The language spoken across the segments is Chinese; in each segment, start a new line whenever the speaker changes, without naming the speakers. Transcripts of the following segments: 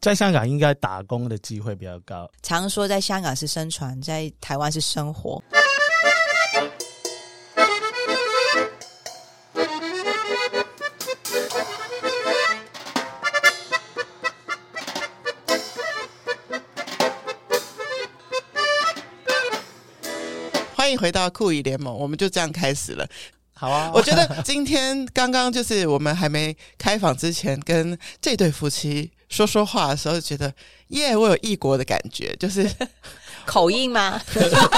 在香港应该打工的机会比较高。
常说在香港是生存，在台湾是生活。
欢迎回到酷姨联盟，我们就这样开始了。
好啊，
我觉得今天刚刚就是我们还没开房之前，跟这对夫妻说说话的时候，觉得耶，我有异国的感觉，就是
口音吗？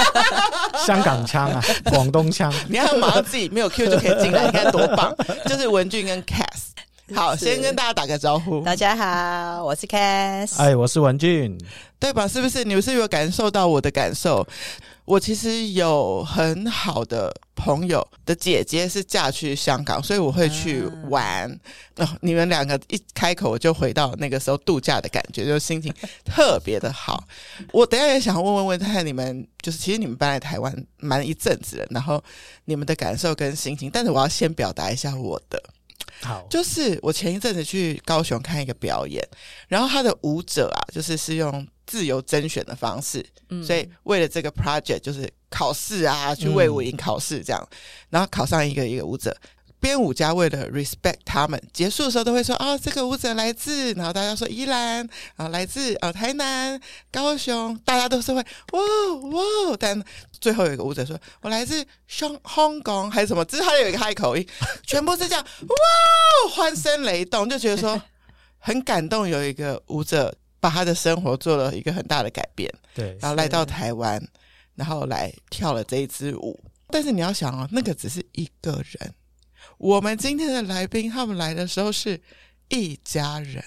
香港腔啊，广东腔。
你看，马上自己没有 Q 就可以进来，你看多棒！就是文俊跟 Cass。好，先跟大家打个招呼。
大家好，我是 Cass。
哎，我是文俊，
对吧？是不是？你们是是有感受到我的感受？我其实有很好的朋友的姐姐是嫁去香港，所以我会去玩。哦，你们两个一开口，我就回到那个时候度假的感觉，就心情特别的好。我等下也想问问问看看你们，就是其实你们搬来台湾蛮一阵子了，然后你们的感受跟心情。但是我要先表达一下我的。
好，
就是我前一阵子去高雄看一个表演，然后他的舞者啊，就是是用自由甄选的方式，嗯，所以为了这个 project，就是考试啊，去卫武营考试这样，嗯，然后考上一个一个舞者。编舞家为了 respect 他们，结束的时候都会说：“啊，这个舞者来自……”然后大家说宜兰啊，来自啊台南、高雄，大家都是会哇哇。但最后有一个舞者说：“我来自香香港还是什么？”只是他有一个嗨口音，全部是这样哇，欢声雷动，就觉得说很感动。有一个舞者把他的生活做了一个很大的改变，
对，
然后来到台湾，然后来跳了这一支舞。但是你要想哦，那个只是一个人。我们今天的来宾，他们来的时候是一家人。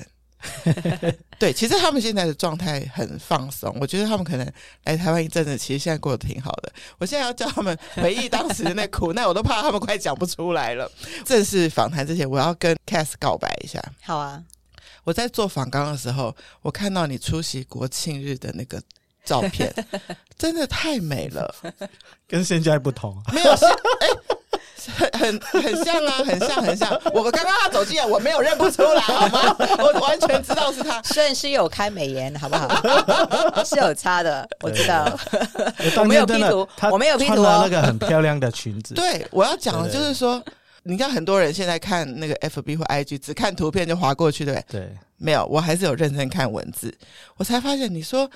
对，其实他们现在的状态很放松。我觉得他们可能来台湾一阵子，其实现在过得挺好的。我现在要叫他们 回忆当时的那苦难，我都怕他们快讲不出来了。正式访谈之前，我要跟 Cass 告白一下。
好啊，我
在做访纲的时候，我看到你出席国庆日的那个照片，真的太美了，
跟现在不同。
没有，哎。很很很像啊，很像很像。我刚刚他走进来，我没有认不出来，好吗？我完全知道是他。
虽然是有开美颜，好不好？是有差的，我知道。我没有 P 图，我没有 P 图。
那个很漂亮的裙子。
对，我要讲的就是说，你看很多人现在看那个 FB 或 IG，只看图片就划过去，对不对？
对，
没有，我还是有认真看文字，我才发现你说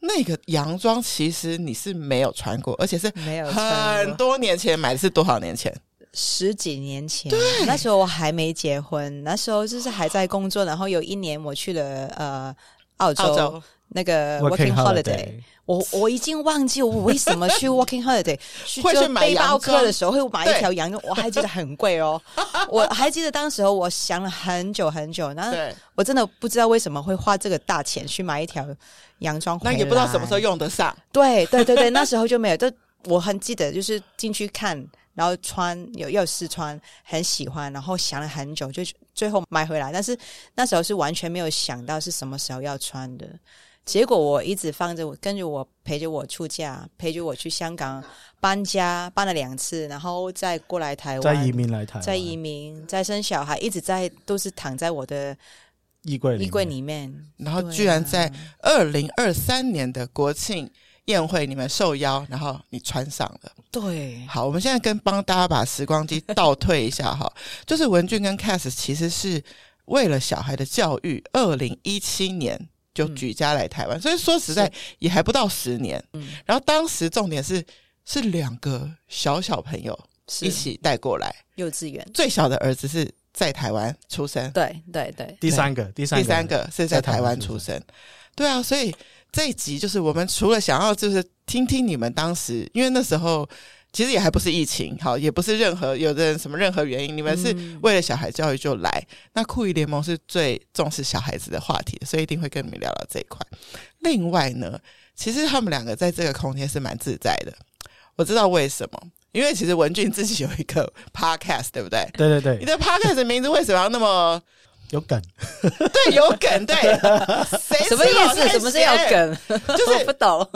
那个洋装其实你是没有穿过，而且是没有很多年前买的，是多少年前？
十几年前，那时候我还没结婚，那时候就是还在工作。然后有一年我去了呃澳洲，澳洲那个 working holiday，, 我我已经忘记我 为什么去 working holiday，去做背包客的时候会买一条洋装，我还记得很贵哦。我还记得当时候我想了很久很久，然后我真的不知道为什么会花这个大钱去买一条洋装，
那也不知道什么时候用得上。
对对对对，那时候就没有。就我很记得，就是进去看。然后穿有要试穿，很喜欢，然后想了很久，就最后买回来。但是那时候是完全没有想到是什么时候要穿的。结果我一直放着我，跟着我陪着我出嫁，陪着我去香港搬家，搬了两次，然后再过来台湾，
再移民来台湾，
再移民，再生小孩，一直在都是躺在我的
衣柜
衣柜里面。
然后居然在二零二三年的国庆宴会，你们受邀，然后你穿上了。
对，
好，我们现在跟帮大家把时光机倒退一下哈，就是文俊跟 Cass 其实是为了小孩的教育，二零一七年就举家来台湾，嗯、所以说实在也还不到十年。嗯，然后当时重点是是两个小小朋友一起带过来，
幼稚园
最小的儿子是在台湾出生，
对对对，
第三个第三个
第三个是在台湾出生，对啊，所以。这一集就是我们除了想要就是听听你们当时，因为那时候其实也还不是疫情，好，也不是任何有的人什么任何原因，你们是为了小孩教育就来。嗯、那酷姨联盟是最重视小孩子的话题，所以一定会跟你们聊聊这一块。另外呢，其实他们两个在这个空间是蛮自在的，我知道为什么，因为其实文俊自己有一个 podcast，对不对？
对对对，
你的 podcast 的名字为什么要那么？
有梗，
对，有梗，对，谁
什么意思？什么是有梗？
就是
不懂，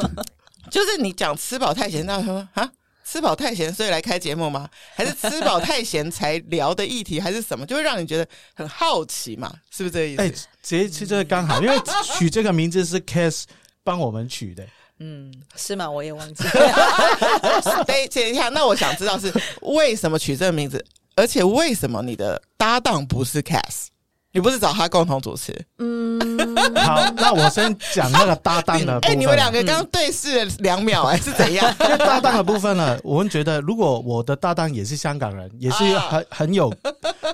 就是你讲吃饱太闲，那他说啊，吃饱太闲所以来开节目吗？还是吃饱太闲才聊的议题，还是什么？就会让你觉得很好奇嘛？是不是这个意思？哎，
其实这刚好，因为取这个名字是 Cass 帮我们取的。
嗯，是吗？我也忘记了。
等一下，那我想知道是为什么取这个名字，而且为什么你的搭档不是 Cass？你不是找他共同主持？
嗯，
好，那我先讲那个搭档的 部分。哎、欸，
你们两个刚刚对视了两秒、欸，哎、嗯，是怎样？
因为搭档的部分呢，我们觉得如果我的搭档也是香港人，也是很很有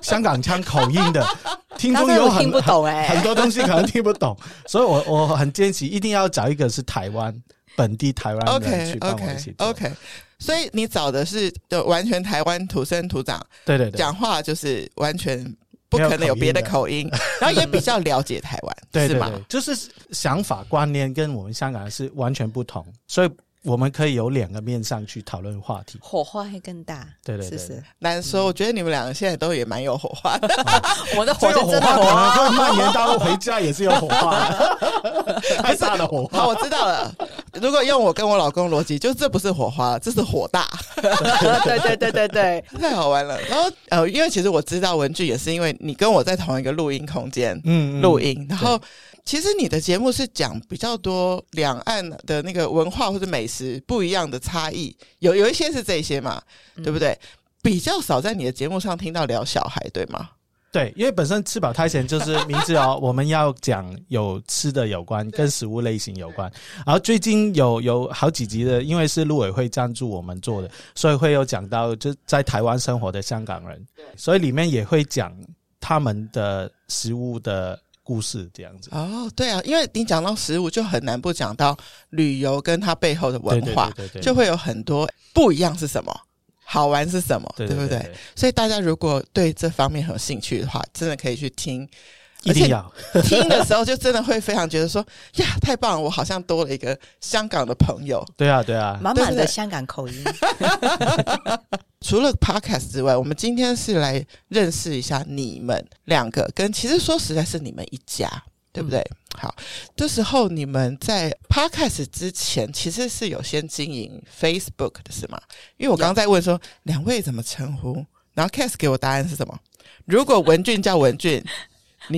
香港腔口音的，听众有很听不懂哎、欸，很多东西可能听不懂，所以我我很坚持一定要找一个是台湾本地台湾人去帮我一起
OK OK，所以你找的是就完全台湾土生土长，
对对对，
讲话就是完全。不可能有别的口音，然后也比较了解台湾，
对对对，
是吗？
就是想法观念跟我们香港人是完全不同，所以。我们可以有两个面上去讨论话题，
火花会更大。
对对对，
是是
难说。我觉得你们两个现在都也蛮有火花的。
我的火
花可能会蔓延到回家也是有火花，太大的火花。
好，我知道了。如果用我跟我老公逻辑，就这不是火花，这是火大。
对对对对对，
太好玩了。然后呃，因为其实我知道文具也是因为你跟我在同一个录音空间，嗯，录音，然后。其实你的节目是讲比较多两岸的那个文化或者美食不一样的差异，有有一些是这些嘛，嗯、对不对？比较少在你的节目上听到聊小孩，对吗？
对，因为本身吃饱太闲就是名字哦，我们要讲有吃的有关，跟食物类型有关。然后最近有有好几集的，因为是陆委会赞助我们做的，所以会有讲到就在台湾生活的香港人，所以里面也会讲他们的食物的。故事这样子。
哦，对啊，因为你讲到食物，就很难不讲到旅游跟它背后的文化，对对对对对，就会有很多不一样是什么，好玩是什么，对不对？所以大家如果对这方面很有兴趣的话，真的可以去听，
一定要
听的时候就真的会非常觉得说 呀，太棒了，我好像多了一个香港的朋友。
对啊，对啊，
满满的香港口音。
除了 Podcast 之外，我们今天是来认识一下你们两个，跟其实说实在是你们一家，对不对？嗯、好，这时候你们在 Podcast 之前其实是有先经营 Facebook 的是吗？因为我刚刚在问说两位怎么称呼，然后 Cass 给我答案是什么？如果文俊叫文俊。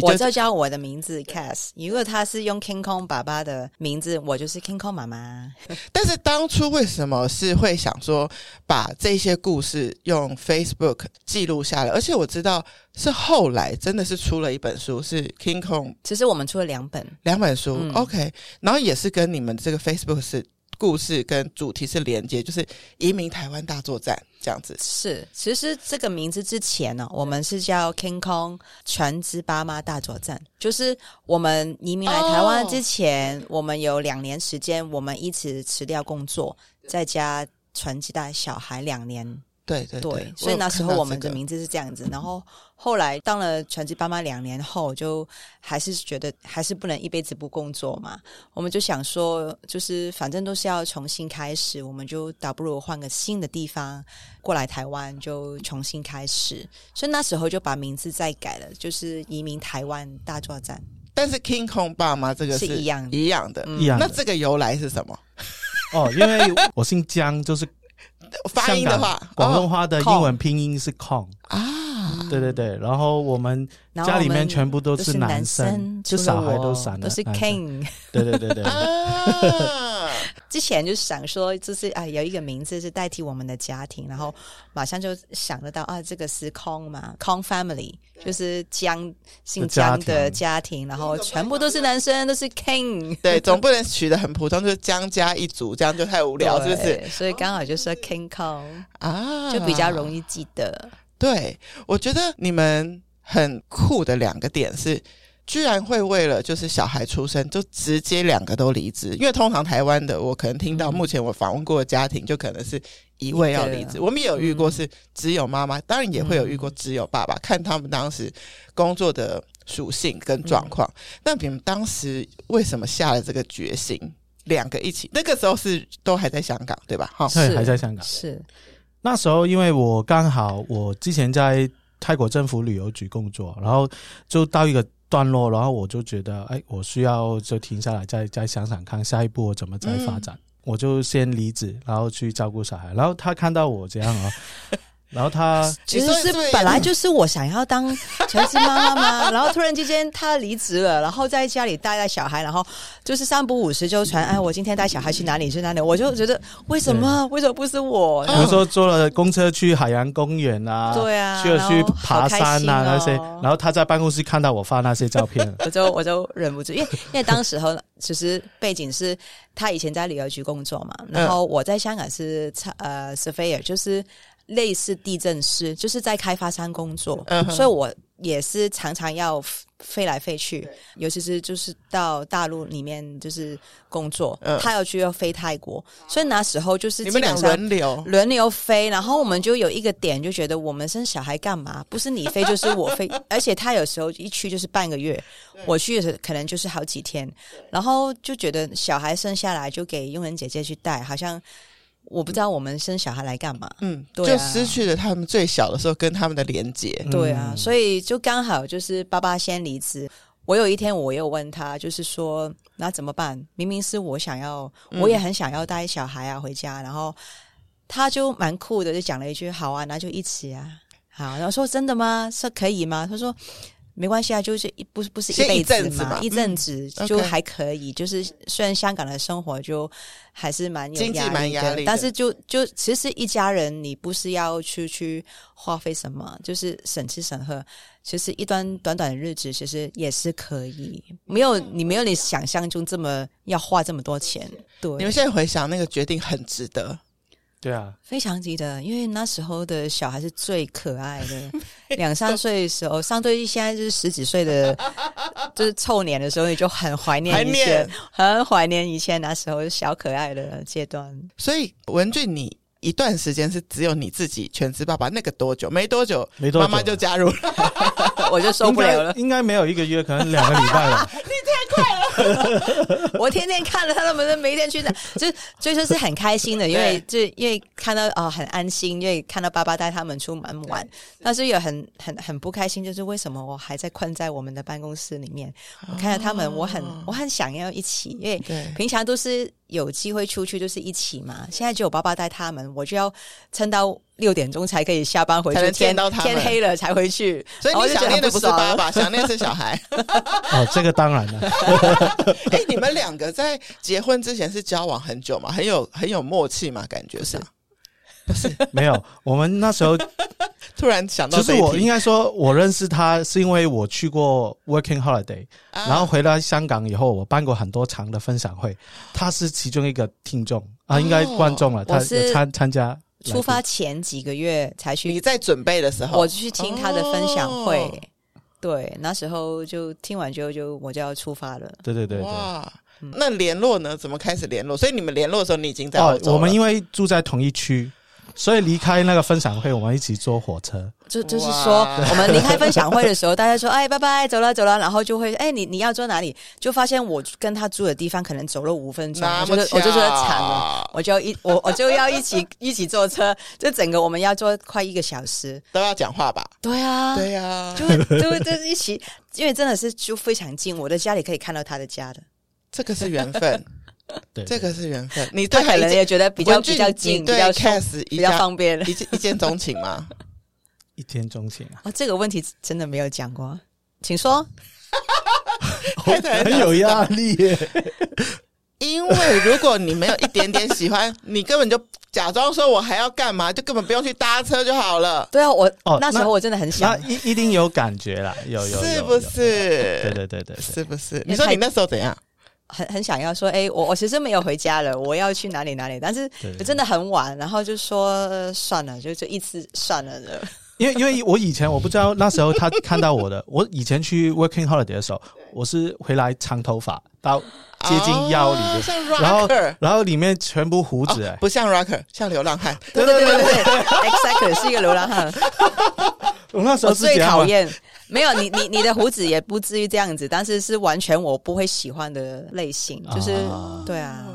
我就叫我的名字 Cass，如果他是用 King Kong 爸爸的名字，我就是 King Kong 妈妈。
但是当初为什么是会想说把这些故事用 Facebook 记录下来？而且我知道是后来真的是出了一本书，是 King Kong。
其实我们出了两本，
两本书。嗯、OK，然后也是跟你们这个 Facebook 是。故事跟主题是连接，就是移民台湾大作战这样子。
是，其实这个名字之前呢，我们是叫 King Kong 全职爸妈大作战，就是我们移民来台湾之前，我们有两年时间，我们一直辞掉工作，在家全职带小孩两年。
对对对，对，
所以那时候我们的名字是这样子。然后后来当了全职爸妈两年后，就还是觉得还是不能一辈子不工作嘛。我们就想说，就是反正都是要重新开始，我们就倒不如换个新的地方过来台湾，就重新开始。所以那时候就把名字再改了，就是移民台湾大作战。
但是 King Kong 爸妈这个是，
是一样
一样的，
一样的。
那这个由来是什么？
哦，因为我姓江，就是。
发音的话，
广东话的英文拼音是 Kong
啊，
对对对，然后我们家里面全部都是男生，就小孩都闪了，
都是 King，
对对对对。
之前就想说，就是啊，有一个名字是代替我们的家庭，然后马上就想得到啊，这个是 Kong 嘛，Kong Family 就是江姓江的家庭，然后全部都是男生，都是 King。
对，总不能取得很普通，就是江家一族，这样就太无聊，是不是？
所以刚好就说 King Kong 啊，就比较容易记得。
对，我觉得你们很酷的两个点是。居然会为了就是小孩出生就直接两个都离职，因为通常台湾的我可能听到目前我访问过的家庭就可能是一位要离职，我们也有遇过是只有妈妈，当然也会有遇过只有爸爸，看他们当时工作的属性跟状况。那你们当时为什么下了这个决心，两个一起？那个时候是都还在香港对吧？哈，
对，还在香港。
是
那时候因为我刚好我之前在泰国政府旅游局工作，然后就到一个。段落，然后我就觉得，哎，我需要就停下来，再再想想看下一步我怎么再发展。我就先离职，然后去照顾小孩。然后他看到我这样啊。然后他
其实是本来就是我想要当 全职妈妈嘛，然后突然之间他离职了，然后在家里带带小孩，然后就是三不五时就传，哎，我今天带小孩去哪里去哪里，我就觉得为什么？为什么不是我？
比如说坐了公车去海洋公园啊，
对啊，
去了去爬山啊那些，然后他在办公室看到我发那些照片，
我就我就忍不住，因为因为当时候其实背景是他以前在旅游局工作嘛，然后我在香港是呃 surveyor 就是。类似地震师，就是在开发商工作，嗯、所以我也是常常要飞来飞去，尤其是就是到大陆里面就是工作，嗯、他要去要飞泰国，所以那时候就是基本上轮流轮流飞，然后我们就有一个点，就觉得我们生小孩干嘛？不是你飞就是我飞，而且他有时候一去就是半个月，我去可能就是好几天，然后就觉得小孩生下来就给佣人姐姐去带，好像。我不知道我们生小孩来干嘛，嗯，对啊，
就失去了他们最小的时候跟他们的连接，
对啊，所以就刚好就是爸爸先离职。我有一天我又问他，就是说那怎么办？明明是我想要，我也很想要带小孩啊回家，然后他就蛮酷的，就讲了一句：“好啊，那就一起啊。”好，然后说真的吗？说可以吗？他说。没关系啊，就是一不是不是一辈子嘛，一阵子就还可以。就是虽然香港的生活就还是蛮有压力的，压力的，但是就就其实一家人，你不是要去去花费什么，就是省吃省喝，其实一段短短的日子，其实也是可以。没有你没有你想象中这么要花这么多钱。对，
你们现在回想那个决定很值得。
对啊，
非常记得，因为那时候的小孩是最可爱的，两三岁的时候，相对于现在就是十几岁的，就是 凑年的时候，你就很怀念以前，念很怀念以前那时候小可爱的阶段。
所以文俊，你一段时间是只有你自己全职爸爸，那个多久？没多久，
没多久，
妈妈就加入了，
我就受不了了。
应该没有一个月，可能两个礼拜了。
快了！我天天看着他们，每天去的，就所以说是很开心的，因为就因为看到啊、哦、很安心，因为看到爸爸带他们出门玩，但是也很很很不开心，就是为什么我还在困在我们的办公室里面？我看到他们，我很我很想要一起，因为平常都是有机会出去就是一起嘛，现在只有爸爸带他们，我就要撑到。六点钟才可以下班回去，天天黑了才回去，
所以你想念的不是爸爸，想念是小孩。
哦，这个当然了。
哎、欸，你们两个在结婚之前是交往很久吗？很有很有默契嘛？感觉上
是，不 是没有。我们那时候
突然想到，
就是我应该说，我认识他是因为我去过 working holiday，、啊、然后回来香港以后，我办过很多场的分享会，他是其中一个听众啊，应该观众了，哦、他参参加。
出发前几个月才去，
你在准备的时候，
我去听他的分享会。哦、对，那时候就听完之后，就我就要出发了。
对对对对。
哇，那联络呢？怎么开始联络？所以你们联络的时候，你已经在澳洲。
哦，我们因为住在同一区。所以离开那个分享会，我们一起坐火车。
就就是说，我们离开分享会的时候，大家说：“哎，拜拜，走了走了。”然后就会：“哎，你你要坐哪里？”就发现我跟他住的地方可能走了五分钟，我就我就觉得惨了，我就一我我就要一起一起坐车，就整个我们要坐快一个小时，
都要讲话吧？
对啊，
对啊，
就就就一起，因为真的是就非常近，我的家里可以看到他的家的，
这个是缘分。对，这个是缘分。你
对可能也觉得比较比较近，比较 case 比较方便，
一见一见钟情吗？
一见钟情啊！
哦，这个问题真的没有讲过，请说。
很有压力耶，
因为如果你没有一点点喜欢，你根本就假装说我还要干嘛，就根本不用去搭车就好了。
对啊，我哦那时候我真的很想，
一一定有感觉啦，有有
是不是？
对对对对，
是不是？你说你那时候怎样？
很很想要说，哎、欸，我我其实没有回家了，我要去哪里哪里，但是真的很晚，然后就说算了，就就一次算了的。
因为因为我以前我不知道那时候他看到我的，我以前去 working holiday 的时候，我是回来长头发到接近腰里的，哦、然后然后里面全部胡子、欸哦，不
像 rocker，像流浪汉。
对对对对对，exactly 是一个流浪汉。
我那时候是
最讨厌。没有你，你你的胡子也不至于这样子，但是是完全我不会喜欢的类型，就是、啊、对啊。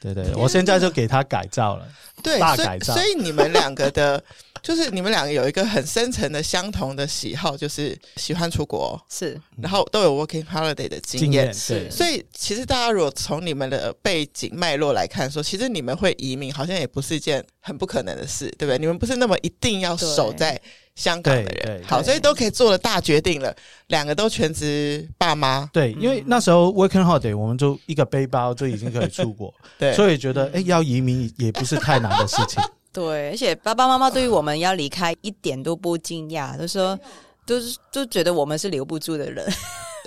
对对，我现在就给他改造了，
对，
大改造。
所以，所以你们两个的，就是你们两个有一个很深层的相同的喜好，就是喜欢出国，
是，
然后都有 working holiday 的经验，
经验
是。所以，其实大家如果从你们的背景脉络来看，说其实你们会移民，好像也不是一件很不可能的事，对不对？你们不是那么一定要守在。香港的人好，所以都可以做了大决定了。两个都全职爸妈，
对，因为那时候 working holiday，我们就一个背包就已经可以出国，对，所以觉得哎，要移民也不是太难的事情。
对，而且爸爸妈妈对于我们要离开一点都不惊讶，都说都是都觉得我们是留不住的人。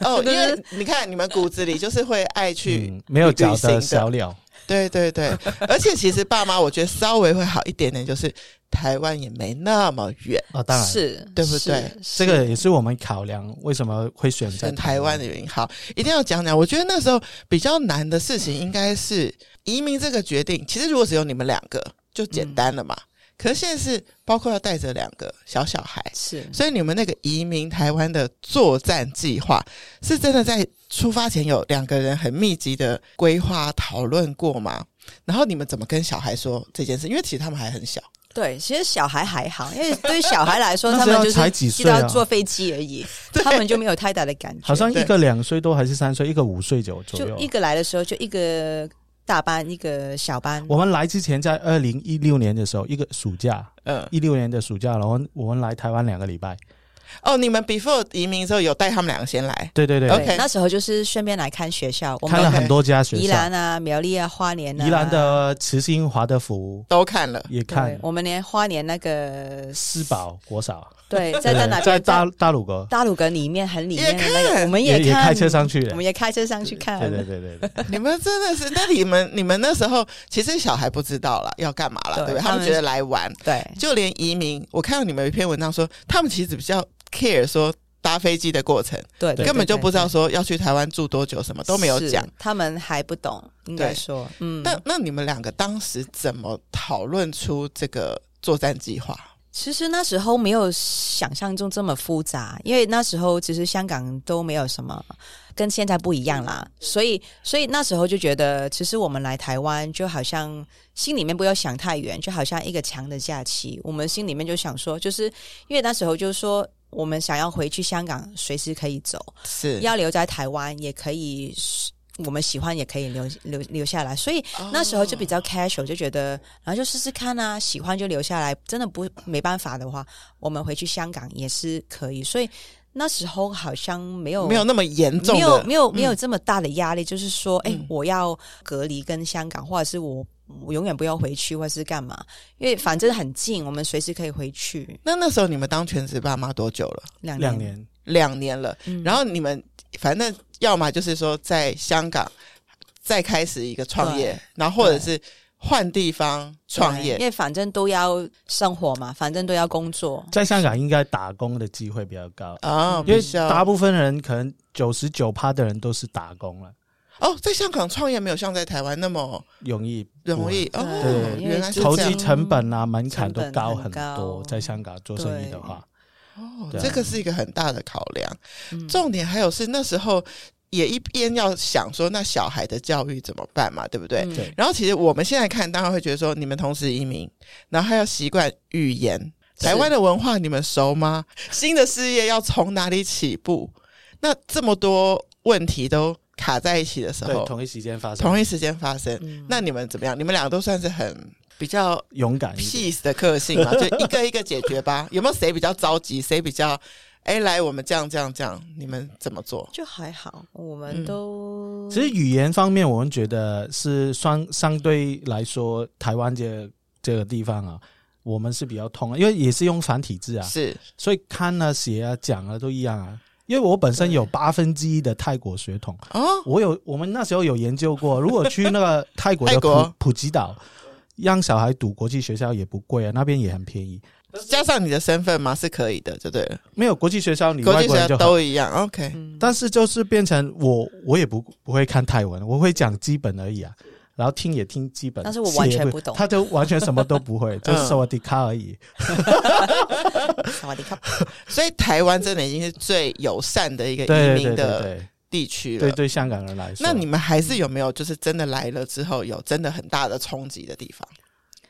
哦，因为你看你们骨子里就是会爱去、
嗯、没有脚的小鸟。
对对对，而且其实爸妈我觉得稍微会好一点点，就是台湾也没那么远
啊，当然
是
对不对？
这个也是我们考量为什么会选择
台湾的原因。好，一定要讲讲。我觉得那时候比较难的事情应该是移民这个决定。其实如果只有你们两个，就简单了嘛。嗯可是现在是包括要带着两个小小孩，
是，
所以你们那个移民台湾的作战计划，是真的在出发前有两个人很密集的规划讨论过吗？然后你们怎么跟小孩说这件事？因为其实他们还很小。
对，其实小孩还好，因为对于小孩来说，他们就是
才几岁啊，
坐飞机而已，他们就没有太大的感觉。
好像一个两岁多还是三岁，一个五岁左右。
就一个来的时候就一个。大班一个小班，
我们来之前在二零一六年的时候，一个暑假，嗯，一六年的暑假，然后我们来台湾两个礼拜。
哦，你们 before 移民的时候有带他们两个先来？
对对对
，OK，那时候就是顺便来看学校，我们
看了很多家学校，
宜兰啊、苗栗啊、花莲啊，
宜兰的慈心、华德福
都看了，
也看。
我们连花莲那个
思宝国小。
对，在在哪边？
在大大鲁阁，
大鲁阁里面很里面的那个，我们也看，
也开车上去，
我们也开车上去看。
对对对对对，
你们真的是，那你们你们那时候其实小孩不知道了要干嘛了，对不对？他们觉得来玩，
对，
就连移民，我看到你们有一篇文章说，他们其实比较 care 说搭飞机的过程，
对，
根本就不知道说要去台湾住多久，什么都没有讲，
他们还不懂，应该说，嗯。
那那你们两个当时怎么讨论出这个作战计划？
其实那时候没有想象中这么复杂，因为那时候其实香港都没有什么跟现在不一样啦，所以所以那时候就觉得，其实我们来台湾就好像心里面不要想太远，就好像一个长的假期，我们心里面就想说，就是因为那时候就是说我们想要回去香港，随时可以走，
是
要留在台湾也可以。我们喜欢也可以留留留下来，所以那时候就比较 casual，就觉得然后就试试看啊，喜欢就留下来，真的不没办法的话，我们回去香港也是可以。所以那时候好像没有
没有那么严重，
没有没有没有这么大的压力，嗯、就是说，哎，我要隔离跟香港，或者是我我永远不要回去，或者是干嘛？因为反正很近，我们随时可以回去。
那那时候你们当全职爸妈多久了？
两
两年，
两年了。嗯、然后你们反正。要么就是说在香港再开始一个创业，然后或者是换地方创业，
因为反正都要生活嘛，反正都要工作。
在香港应该打工的机会比较高
啊，哦、
因为大部分人可能九十九趴的人都是打工了。
哦，在香港创业没有像在台湾那么
容易，
容易哦。
对，原来投机成本啊，门槛都高很多。在香港做生意的话。
哦，这个是一个很大的考量。嗯、重点还有是那时候也一边要想说，那小孩的教育怎么办嘛，对不对？对。然后其实我们现在看，当然会觉得说，你们同时移民，然后还要习惯语言，台湾的文化你们熟吗？新的事业要从哪里起步？那这么多问题都卡在一起的时候，
同一时间发生，
同一时间发生，嗯、那你们怎么样？你们两个都算是很。比较
勇敢、
peace 的个性嘛，就一个一个解决吧。有没有谁比较着急？谁比较哎、欸，来，我们这样这样这样，你们怎么做？
就还好，我们都、
嗯、其实语言方面，我们觉得是相相对来说，台湾这这个地方啊，我们是比较通，因为也是用繁体字啊，
是，
所以看啊、写啊、讲啊都一样啊。因为我本身有八分之一的泰国血统啊，我有我们那时候有研究过，如果去那个泰国的普 国普吉岛。让小孩读国际学校也不贵啊，那边也很便宜。
加上你的身份嘛，是可以的，对不对？
没有国际学校，你国际学校
都一样。OK，
但是就是变成我，我也不不会看泰文，我会讲基本而已啊。然后听也听基本，
但是我完全不懂，
他就完全什么都不会，就是萨瓦迪卡而已。
萨瓦迪卡。
所以台湾真的已经是最友善的一个移民的地区了。
对对，香港人来说，
那你们还是有没有就是真的来了之后有真的很大的冲击的地方？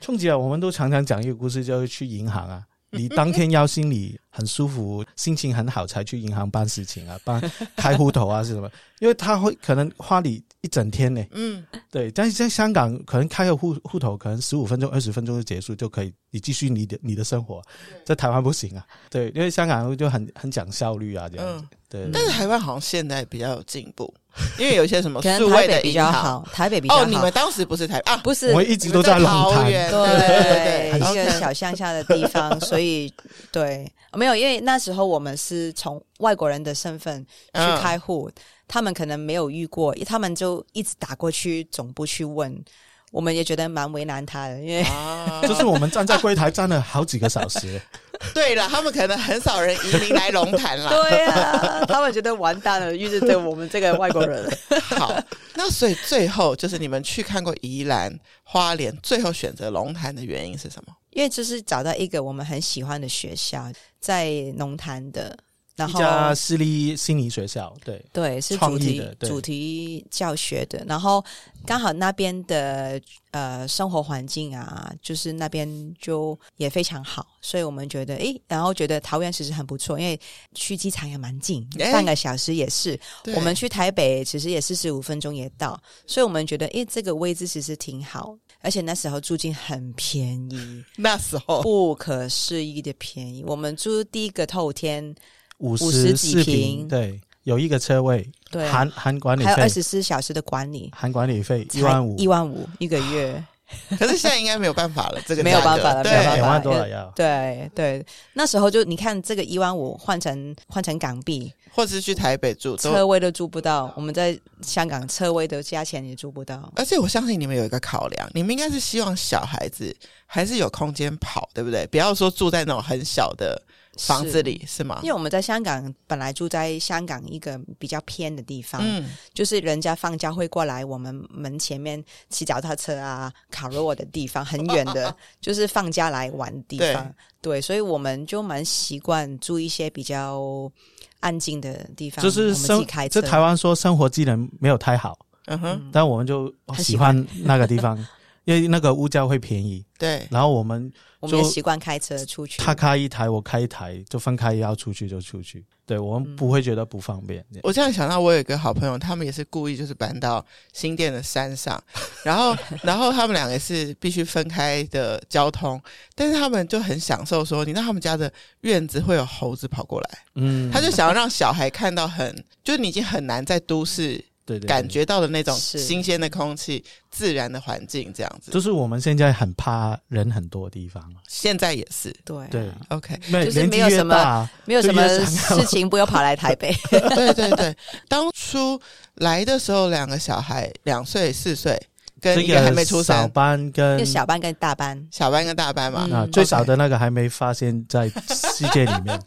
冲击啊！我们都常常讲一个故事，就是去银行啊，你当天要心里很舒服、心情很好才去银行办事情啊，办 开户头啊是什么？因为他会可能花你一整天呢。嗯，对。但是在香港，可能开个户户头，可能十五分钟、二十分钟就结束，就可以你继续你的你的生活。在台湾不行啊，对，因为香港就很很讲效率啊，这样子。对。但是
台湾好像现在比较有进步。因为有些什么数位的
比较好，台北比较好。
哦，你们当时不是台啊？
不是，
我一直都在桃园，
对，一个小乡下的地方，所以对，没有，因为那时候我们是从外国人的身份去开户，他们可能没有遇过，他们就一直打过去总部去问。我们也觉得蛮为难他的，因为、
啊、就是我们站在柜台站了好几个小时。
对了，他们可能很少人移民来龙潭了。
对啊，他们觉得完蛋了，遇着对我们这个外国人。
好，那所以最后就是你们去看过宜兰花莲，最后选择龙潭的原因是什么？
因为就是找到一个我们很喜欢的学校，在龙潭的。然后
一家私立心理学校，对
对，是主题主题教学的。然后刚好那边的呃生活环境啊，就是那边就也非常好，所以我们觉得诶，然后觉得桃园其实很不错，因为去机场也蛮近，半个小时也是。我们去台北其实也四十五分钟也到，所以我们觉得诶，这个位置其实挺好，而且那时候租金很便宜，
那时候
不可思议的便宜。我们租第一个透天。
五十几平，对，有一个车位，
对，
含含管理费，
还有二十四小时的管理，
含管理费一万五，
一万五一个月。
可是现在应该没有办法了，这个
没有办法了，
对，
两万多了要。
对对，那时候就你看这个一万五换成换成港币，
或者是去台北住，
车位都租不到。我们在香港车位的价钱也租不到。
而且我相信你们有一个考量，你们应该是希望小孩子还是有空间跑，对不对？不要说住在那种很小的。房子里是，是吗？
因为我们在香港本来住在香港一个比较偏的地方，嗯，就是人家放假会过来我们门前面骑脚踏车啊、烤肉的地方，很远的，啊、就是放假来玩的地方。对，对，所以我们就蛮习惯住一些比较安静的地方。
就是生开车，在台湾说生活技能没有太好，嗯哼，但我们就喜欢。那个地方，因为那个物价会便宜。
对，
然后我们。
我们也习惯开车出去，
他开一台，我开一台，就分开要出去就出去。对，我们不会觉得不方便。
嗯、我这样想到，我有一个好朋友，他们也是故意就是搬到新店的山上，然后然后他们两个是必须分开的交通，但是他们就很享受说，你知道他们家的院子会有猴子跑过来，嗯，他就想要让小孩看到很，就是你已经很难在都市。对，对，对，感觉到的那种新鲜的空气、自然的环境，这样子，
就是我们现在很怕人很多的地方。
现在也是，
对
对
，OK，
就是没有什么没有什么事情，不要跑来台北。
对对对，当初来的时候，两个小孩两岁四岁，跟一个还没出生，
小班跟
小班跟大班，
小班跟大班嘛。
啊，最小的那个还没发现在世界里面，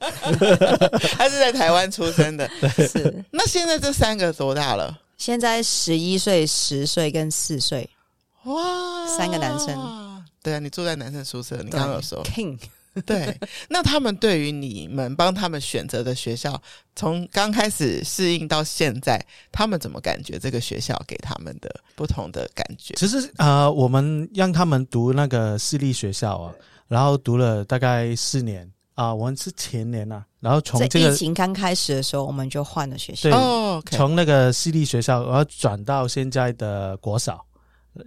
他是在台湾出生的。
对
是，
那现在这三个多大了？
现在十一岁、十岁跟四岁，哇，三个男生。
对啊，你住在男生宿舍，你刚刚有说
，King。
对，那他们对于你们帮他们选择的学校，从刚开始适应到现在，他们怎么感觉这个学校给他们的不同的感觉？
其实呃，我们让他们读那个私立学校啊，然后读了大概四年。啊，我们是前年呐、啊，然后从这个
疫情刚开始的时候，我们就换了学校。
对，从、oh, okay. 那个私立学校，然后转到现在的国小，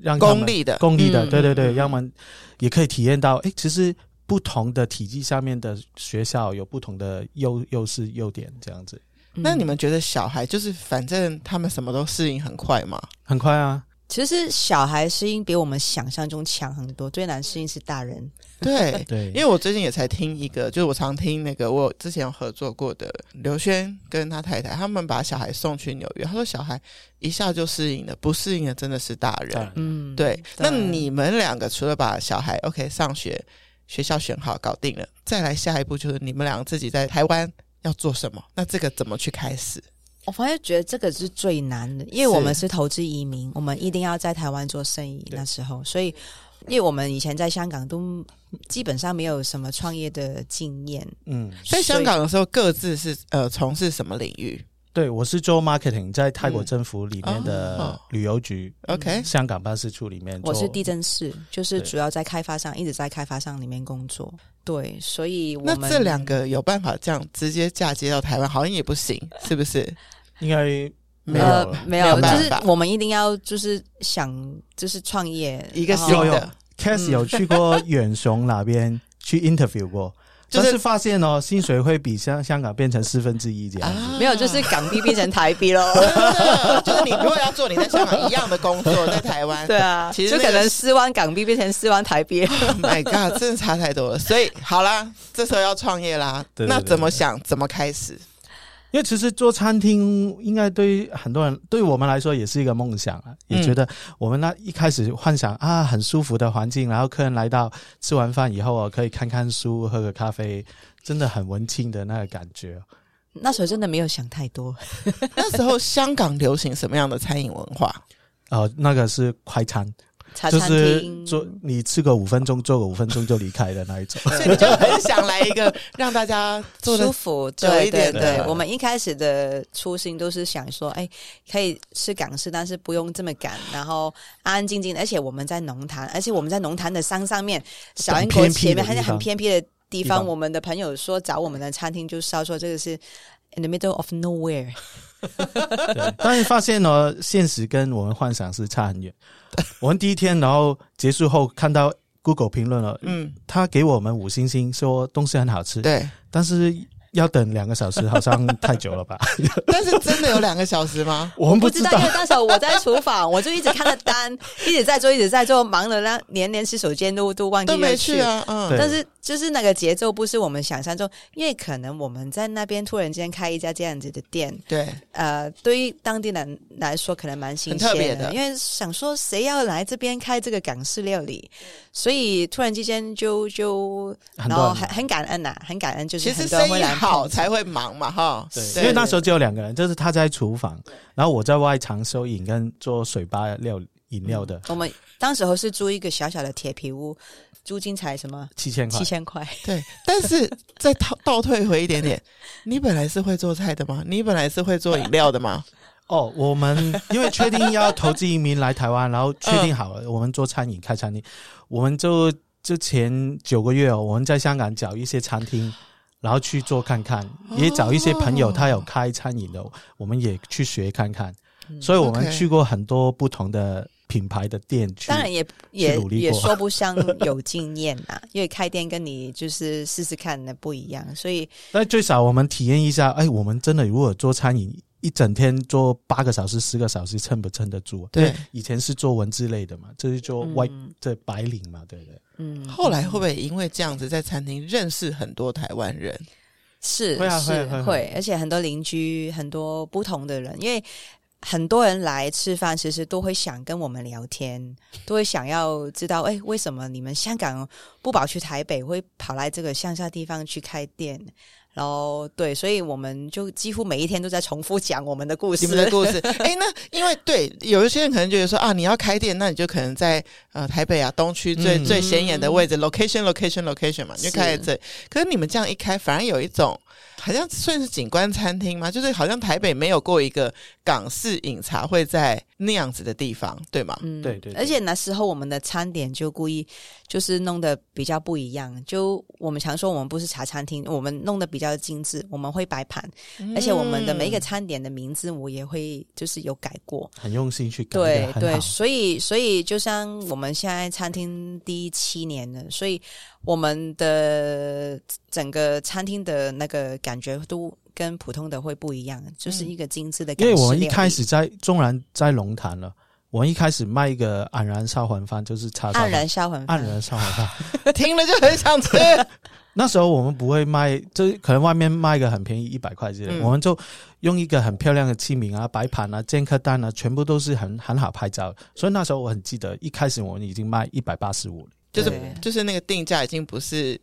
让
公立的，
公立的，嗯、对对对，让他们也可以体验到，哎，其实不同的体积下面的学校有不同的优优势优点，这样子。
那你们觉得小孩就是反正他们什么都适应很快吗？
很快啊。
其实小孩适应比我们想象中强很多，最难适应是大人。
对 对，因为我最近也才听一个，就是我常听那个我之前有合作过的刘轩跟他太太，他们把小孩送去纽约，他说小孩一下就适应了，不适应的真的是大人。嗯，对。对那你们两个除了把小孩 OK 上学，学校选好搞定了，再来下一步就是你们两个自己在台湾要做什么？那这个怎么去开始？
我反而觉得这个是最难的，因为我们是投资移民，我们一定要在台湾做生意。那时候，所以因为我们以前在香港都基本上没有什么创业的经验。嗯，
在香港的时候，各自是呃从事什么领域？
对，我是做 marketing，在泰国政府里面的旅游局
，OK，
香港办事处里面。
我是地震士，就是主要在开发商，一直在开发商里面工作。对，所以我们
那这两个有办法这样直接嫁接到台湾，好像也不行，是不是？
应该没有，
呃、没有，就是我们一定要就是想就是创业
一个新的。
Cass 有去过远雄那边去 interview 过。就是、就是发现哦，薪水会比香香港变成四分之一这样子，
没有，就是港币变成台币喽。
就是你如果要做你在香港一样的工作，在台湾，
对啊，其实就可能四万港币变成四万台币。
Oh my God，真的差太多了。所以好啦，这时候要创业啦，那怎么想？怎么开始？
因为其实做餐厅，应该对很多人，对我们来说也是一个梦想啊。也觉得我们那一开始幻想啊，很舒服的环境，然后客人来到吃完饭以后啊，可以看看书，喝个咖啡，真的很文青的那个感觉。
那时候真的没有想太多。
那时候香港流行什么样的餐饮文化？
呃，那个是快餐。就是做你吃个五分钟，做个五分钟就离开的那一种，
所以你就很想来一个 让大家做
舒服久一点。对，对，对，我们一开始的初心都是想说，哎，可以吃港式，但是不用这么赶，然后安安静静。而且我们在龙潭，而且我们在龙潭的山上面，小英国前面还是很偏僻的地方。我们的朋友说找我们的餐厅，就是说这个是 in the middle of nowhere。
对，但是发现呢，现实跟我们幻想是差很远。我们第一天，然后结束后看到 Google 评论了，嗯，他给我们五星星，说东西很好吃。
对，
但是。要等两个小时，好像太久了吧？
但是真的有两个小时吗？
我们不知道，
因为那时候我在厨房，我就一直看着单，一直在做，一直在做，忙的那连连洗手间都都忘记
都没去啊。嗯，
但是就是那个节奏不是我们想象中，因为可能我们在那边突然间开一家这样子的店，
对，
呃，对于当地人来说可能蛮新鲜的，
很特别的，
因为想说谁要来这边开这个港式料理，所以突然之间就就然后很很感恩呐、啊，很感恩，就是很多人会来
好才会忙。嘛哈，
对，因为那时候只有两个人，就是他在厨房，然后我在外场收银跟做水吧料饮料的。
我们当时候是租一个小小的铁皮屋，租金才什么
七千块，
七千块。
对，但是再倒倒退回一点点，你本来是会做菜的吗？你本来是会做饮料的吗？
哦，我们因为确定要投资移民来台湾，然后确定好了我们做餐饮开餐厅，我们就之前九个月哦，我们在香港找一些餐厅。然后去做看看，也找一些朋友，他有开餐饮的，我们也去学看看。所以我们去过很多不同的品牌的店去，
当然也也也说不上有经验呐，因为开店跟你就是试试看的不一样。所以，
那最少我们体验一下，哎，我们真的如果做餐饮，一整天做八个小时、十个小时，撑不撑得住？对，以前是做文字类的嘛，这是做外这白领嘛，对不对？
嗯，
后来会不会因为这样子在餐厅认识很多台湾人？
是，
会啊，
是
会会，
会，而且很多邻居，很多不同的人，因为很多人来吃饭，其实都会想跟我们聊天，都会想要知道，哎，为什么你们香港不跑去台北，会跑来这个乡下地方去开店？然后对，所以我们就几乎每一天都在重复讲我们的故事。
你们的故事，哎，那因为对有一些人可能觉得说啊，你要开店，那你就可能在呃台北啊东区最、嗯、最显眼的位置，location location location 嘛，你就开在这里。可是你们这样一开，反而有一种。好像算是景观餐厅吗？就是好像台北没有过一个港式饮茶会在那样子的地方，对吗？
嗯，
对，对对。
而且那时候我们的餐点就故意就是弄得比较不一样。就我们常说我们不是茶餐厅，我们弄得比较精致。我们会摆盘，嗯、而且我们的每一个餐点的名字我也会就是有改过，
很用心去改。
对对，所以所以就像我们现在餐厅第七年了，所以。我们的整个餐厅的那个感觉都跟普通的会不一样，就是一个精致的感觉。
因为我们一开始在纵然在龙潭了，我们一开始卖一个黯然销魂饭，就是叉烧。
黯然销魂饭，
黯然销魂饭，
听了就很想吃。
那时候我们不会卖，就可能外面卖一个很便宜一百块之类，嗯、我们就用一个很漂亮的器皿啊、摆盘啊、煎客单啊，全部都是很很好拍照。所以那时候我很记得，一开始我们已经卖一百八十五。
就是就是那个定价已经不是，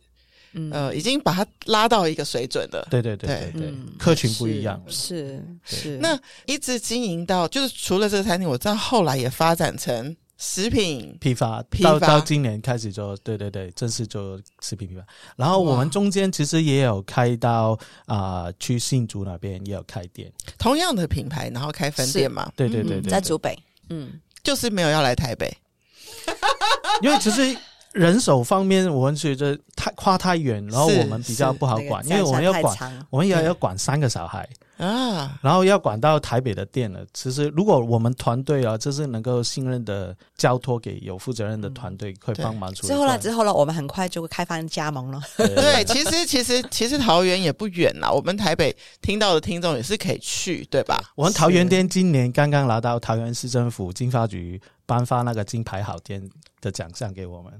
呃，已经把它拉到一个水准了。
对对对对对，客群不一样。
是是。
那一直经营到，就是除了这个餐厅，我知道后来也发展成食品
批发，
批发
到到今年开始就对对对，正式做食品批发。然后我们中间其实也有开到啊、呃，去信竹那边也有开店，
同样的品牌，然后开分店嘛。
对对对对，对，
在竹北，嗯，
就是没有要来台北，
因为其实。人手方面，我们觉得太跨太远，然后我们比较不好管，因为我们要管，我们也要管三个小孩啊，然后要管到台北的店了。其实，如果我们团队啊，就是能够信任的交托给有负责任的团队，会帮忙处理。
之后呢，之后呢，我们很快就会开放加盟了。
对，对，其实其实其实桃园也不远啦，我们台北听到的听众也是可以去，对吧？
我们桃园店今年刚刚拿到桃园市政府经发局颁发那个金牌好店的奖项给我们。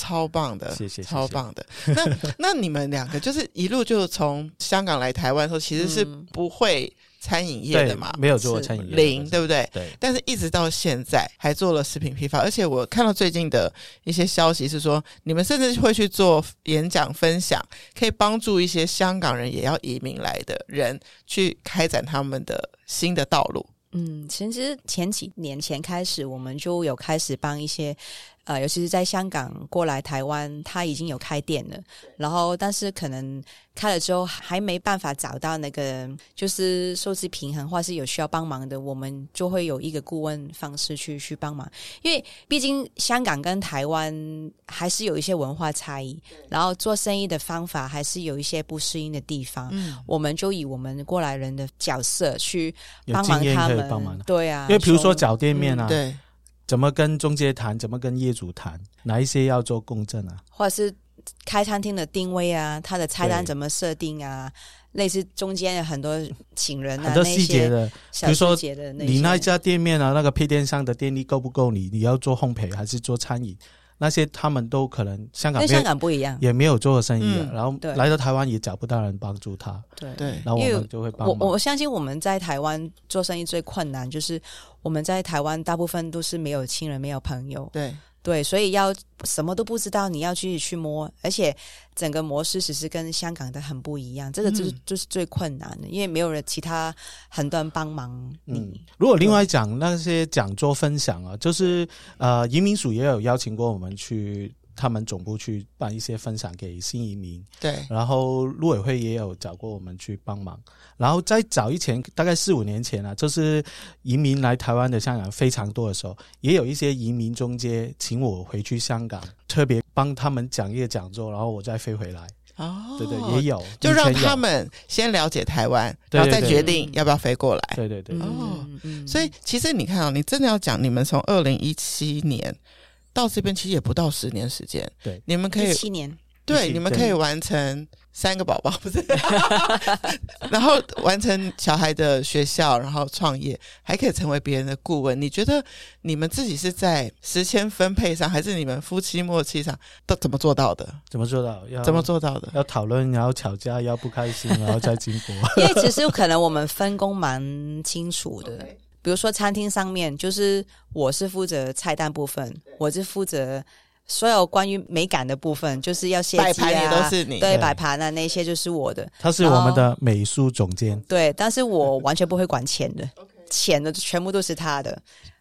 超棒的，
谢谢，
超棒的。那 那你们两个就是一路就从香港来台湾的时候，其实是不会餐饮业的嘛？
没有做过餐饮业，
零，对不对？
对。
但是一直到现在还做了食品批发，而且我看到最近的一些消息是说，你们甚至会去做演讲分享，可以帮助一些香港人也要移民来的人去开展他们的新的道路。
嗯，其实前几年前开始，我们就有开始帮一些。呃，尤其是在香港过来台湾，他已经有开店了，然后但是可能开了之后还没办法找到那个就是收支平衡，或是有需要帮忙的，我们就会有一个顾问方式去去帮忙。因为毕竟香港跟台湾还是有一些文化差异，然后做生意的方法还是有一些不适应的地方。嗯，我们就以我们过来人的角色去帮忙他们，
帮忙
对啊，
因为比如说找店面啊，
嗯、对。
怎么跟中介谈？怎么跟业主谈？哪一些要做公证啊？
或者是开餐厅的定位啊？他的菜单怎么设定啊？类似中间有很多请人啊，
很多细节的，
比如说
你那一家店面啊，那个配电商的电力够不够？你你要做烘焙还是做餐饮？那些他们都可能香港跟
香港不一样，
也没有做过生意，嗯，然后来到台湾也找不到人帮助他。
对
对，
然后我们就会帮忙。
我我相信我们在台湾做生意最困难就是我们在台湾大部分都是没有亲人，没有朋友。
对。
对，所以要什么都不知道，你要去去摸，而且整个模式其实跟香港的很不一样，这个就是、嗯、就是最困难的，因为没有人其他很多人帮忙你。
嗯，如果另外讲那些讲座分享啊，就是呃，移民署也有邀请过我们去。他们总部去办一些分享给新移民，
对，
然后陆委会也有找过我们去帮忙，然后在早以前，大概四五年前啊，就是移民来台湾的香港非常多的时候，也有一些移民中介请我回去香港，特别帮他们讲一个讲座，然后我再飞回来。哦，对对，也有，
就让他们先了解台湾，然后再决定要不要飞过来。
对对对，
哦，所以其实你看啊，你真的要讲，你们从二零一七年。到这边其实也不到十年时间，
对，
你们可以
七年，
对，你们可以完成三个宝宝，不是，然后完成小孩的学校，然后创业，还可以成为别人的顾问。你觉得你们自己是在时间分配上，还是你们夫妻默契上，都怎么做到的？
怎么做到？要
怎么做到的？
要讨论，然后吵架，要不开心，然后再进步。
因为其实可能我们分工蛮清楚的。Okay. 比如说餐厅上面，就是我是负责菜单部分，我是负责所有关于美感的部分，就是要
摆盘也都是你，
对，摆盘啊那些就是我的。
他是我们的美术总监，
对，但是我完全不会管钱的，钱的全部都是他的，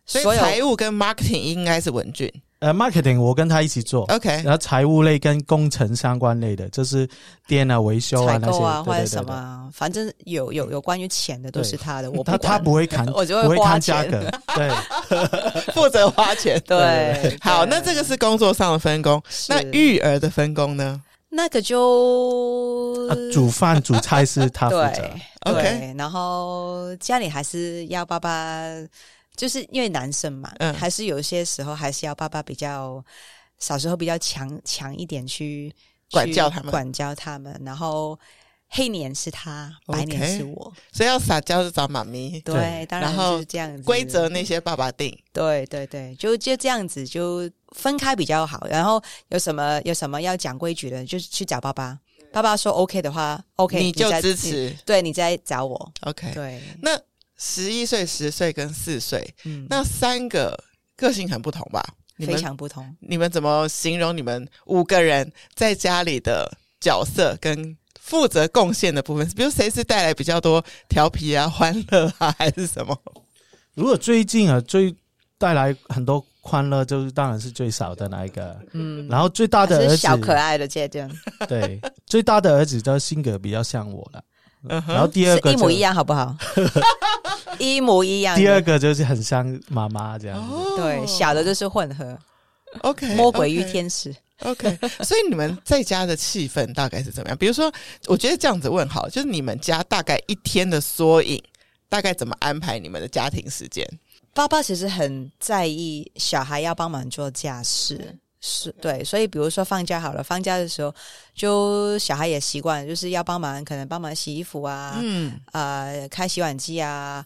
所以财务跟 marketing 应该是文俊。
呃，marketing 我跟他一起做
，OK。
然后财务类跟工程相关类的，就是电啊、维修啊那些啊，
或者什么，反正有有有关于钱的都是他的。我
他他不会砍，
我就会
不会看价格，对，
负责花钱。
对，对
好，那这个是工作上的分工。那育儿的分工呢？
那个就、
啊、煮饭煮菜是他负责
对
，OK。
然后家里还是要爸爸。就是因为男生嘛，嗯，还是有些时候还是要爸爸比较小时候比较强强一点去
管教他们，
管教他们。然后黑年是他白年是我，
所以要撒娇就找妈咪。
对，对当然就是这样子。
规则那些爸爸定。
对对对，就就这样子，就分开比较好。然后有什么有什么要讲规矩的，就去找爸爸。爸爸说 OK 的话，OK
你就支持。
对，你再找我。
OK，
对，
那。十一岁、十岁跟四岁，嗯，那三个个性很不同吧？
非常不同。
你们怎么形容你们五个人在家里的角色跟负责贡献的部分？比如谁是带来比较多调皮啊、欢乐啊，还是什么？
如果最近啊，最带来很多欢乐就是当然是最少的那一个。嗯，然后最大的儿子
是小可爱的阶段，
对，最大的儿子的性格比较像我了。嗯，然后第二个
一模一样，好不好？一模一样。
第二个就是很像妈妈这样子。
哦、对，小的就是混合。
OK，
魔鬼与天使。
OK，所以你们在家的气氛大概是怎么样？比如说，我觉得这样子问好，就是你们家大概一天的缩影，大概怎么安排你们的家庭时间？
爸爸其实很在意小孩要帮忙做家事，是对，所以比如说放假好了，放假的时候就小孩也习惯，就是要帮忙，可能帮忙洗衣服啊，嗯，呃，开洗碗机啊。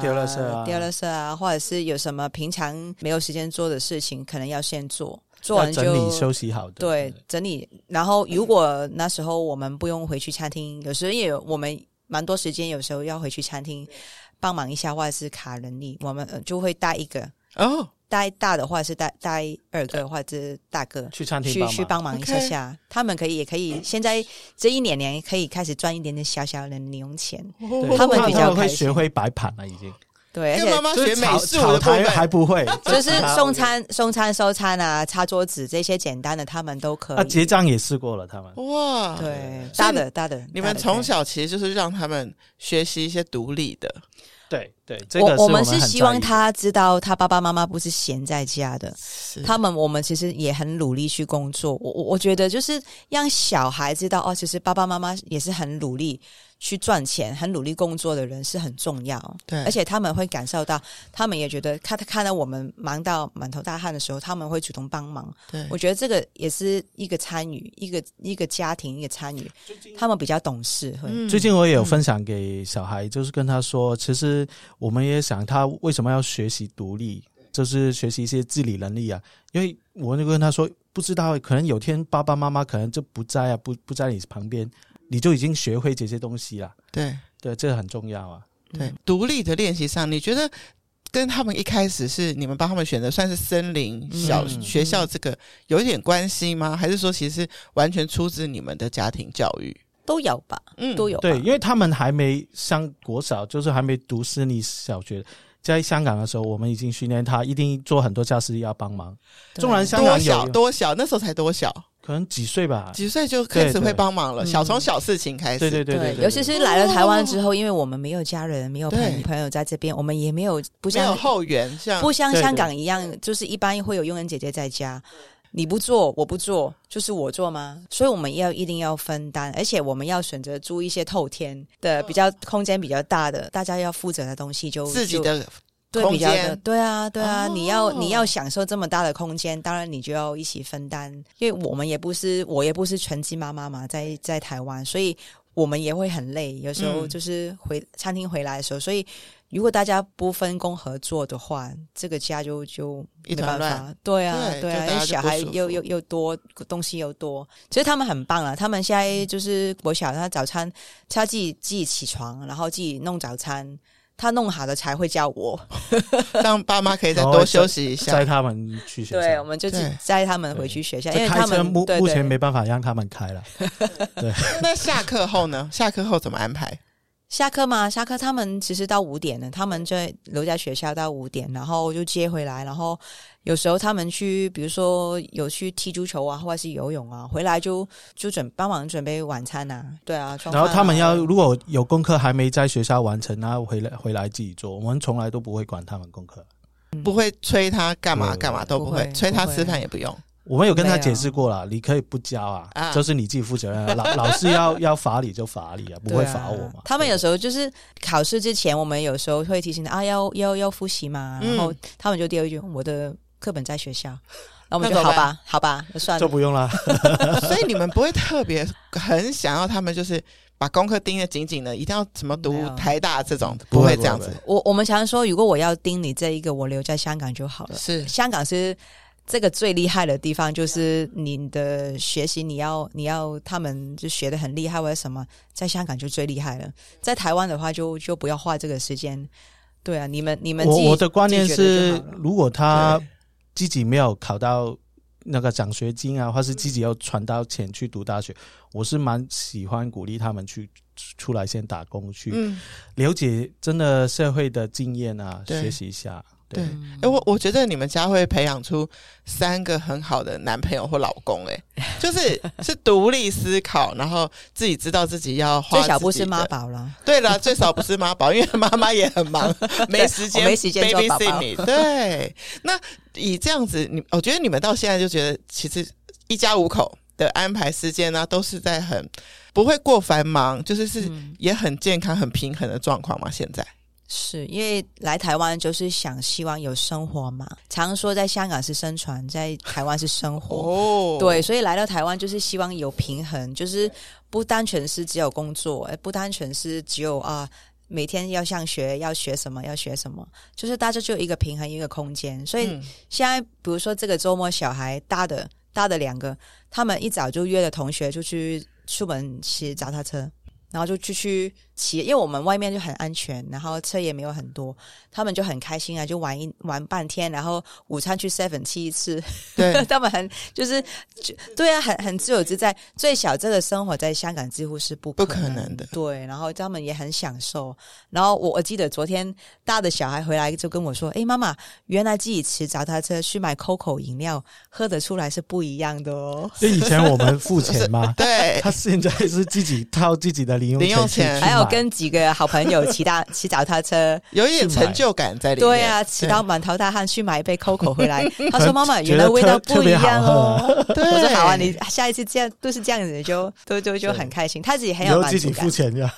丢垃圾啊，
丢垃圾啊，或者是有什么平常没有时间做的事情，可能要先做，做完就
整理休息好的。
对，整理。然后如果那时候我们不用回去餐厅，有时候也有我们蛮多时间，有时候要回去餐厅帮忙一下，或者是卡人力，我们就会带一个哦。带大的话是带带二个或者是大哥
去餐厅
去去帮忙一下下，Okay. 他们可以也可以现在这一年年可以开始赚一点点小小的零用钱，
对
他们比较会
学会摆盘了已经。
对，而且
妈妈学美术
炒台还不会，
就是送餐、送餐、收餐啊，擦桌子这些简单的他们都可以。啊，
结账也试过了，他们。
哇，对，大的大的，
你们从小其实就是让他们学习一些独立的。
对对，这个、我
我们是希望他知道，他爸爸妈妈不是闲在家的，他们我们其实也很努力去工作。我我我觉得就是让小孩知道哦，其实爸爸妈妈也是很努力。去赚钱，很努力工作的人是很重要。对，而且他们会感受到，他们也觉得，看他看到我们忙到满头大汗的时候，他们会主动帮忙。对，我觉得这个也是一个参与，一个一个家庭一个参与。他们比较懂事。
嗯，最近我也有分享给小孩，就是跟他说，其实我们也想他为什么要学习独立，就是学习一些自理能力啊。因为我就跟他说，不知道可能有天爸爸妈妈可能就不在啊，不不在你旁边。你就已经学会这些东西了，
对
对，这个很重要啊。
对，独立的练习上，你觉得跟他们一开始是你们帮他们选择算是森林小学校这个有一点关系吗？还是说其实完全出自你们的家庭教育？
都有吧，嗯，都有。
对，因为他们还没上国小，就是还没读私立小学，在香港的时候，我们已经训练他一定做很多家事要帮忙。纵然香港有
多小多小，那时候才多小。
可能几岁吧，
几岁就开始会帮忙了，小从小事情开始。
对对对对，
尤其是来了台湾之后，因为我们没有家人，没有朋朋友在这边，我们也没有不像
后援，像
不像香港一样，就是一般会有佣人姐姐在家，你不做我不做，就是我做吗？所以我们要一定要分担，而且我们要选择租一些透天的，比较空间比较大的，大家要负责的东西就
自己的。
对，比较的，对啊，对啊，哦、你要你要享受这么大的空间，当然你就要一起分担，因为我们也不是，我也不是全职妈妈嘛，在在台湾，所以我们也会很累，有时候就是回、嗯、餐厅回来的时候，所以如果大家不分工合作的话，这个家就就没办法，对啊，对，对啊，因为小孩又又又多，东西又多，其实他们很棒啊，他们现在就是我小他早餐，他自己自己起床，然后自己弄早餐。他弄好了才会叫我，
让爸妈可以再多休息一下，
载他们去学校。
对，我们就载他们回去学校，因为他们
目目前没办法让他们开了。对，
那下课后呢？下课后怎么安排？
下课嘛，下课他们其实到五点了，他们就留在学校到五点，然后就接回来，然后有时候他们去，比如说有去踢足球啊，或者是游泳啊，回来就就准帮忙准备晚餐呐、啊，对啊。
然后他们要如果有功课还没在学校完成，然后回来回来自己做，我们从来都不会管他们功课，
嗯、不会催他干嘛干嘛都不会，不会催他吃饭也不用。
我们有跟他解释过了，你可以不交啊，啊就是你自己负责任。老 老师要要罚你就罚你啊，不会罚我嘛。
他们有时候就是考试之前，我们有时候会提醒他啊，要要要复习嘛。然后他们就第二句，我的课本在学校，那我们就好吧，好吧，就算了，
就不用了。
所以你们不会特别很想要他们就是把功课盯得紧紧的，一定要什么读台大这种，不会这样子。
我我们常说，如果我要盯你这一个，我留在香港就好了。是香港是。这个最厉害的地方就是你的学习，你要你要他们就学的很厉害或者什么，在香港就最厉害了。在台湾的话就，就就不要花这个时间。对啊，你们你们
我我的观念是，如果他自己没有考到那个奖学金啊，或是自己要存到钱去读大学，我是蛮喜欢鼓励他们去出来先打工，去了解真的社会的经验啊，学习一下。
对，哎，我我觉得你们家会培养出三个很好的男朋友或老公，哎，就是是独立思考，然后自己知道自己要花。
最少不是妈宝了。
对了，最少不是妈宝，因为妈妈也很忙，没时间
没时间做宝宝。
对，那以这样子，你我觉得你们到现在就觉得，其实一家五口的安排时间呢、啊，都是在很不会过繁忙，就是是也很健康、很平衡的状况嘛。现在。
是因为来台湾就是想希望有生活嘛，常说在香港是生存，在台湾是生活，哦，对，所以来到台湾就是希望有平衡，就是不单纯是只有工作，诶，不单纯是只有啊每天要上学要学什么要学什么，就是大家就有一个平衡一个空间。所以现在比如说这个周末小孩大的大的两个，他们一早就约了同学就去出门骑脚踏车。然后就继续骑，因为我们外面就很安全，然后车也没有很多，他们就很开心啊，就玩一玩半天，然后午餐去 Seven 吃一次，对，他们很就是就对啊，很很自由自在。最小这个生活在香港几乎是不可
不可能的，
对。然后他们也很享受。然后我我记得昨天大的小孩回来就跟我说：“哎，妈妈，原来自己骑脚踏车去买 Coco 饮料喝得出来是不一样的哦。”
就以前我们付钱嘛，
对，
他现在是自己掏自己的。零用钱，
还有跟几个好朋友骑大 骑脚踏车，
有一点成就感在里面。
对啊，骑到满头大汗去买一杯 Coco 回来。他说：“妈妈，原来味道不一样哦。”
对，
我说：“好啊，你下一次这样都是这样子，就都就就很开心。”他自己很有满足感。
自己付钱呀。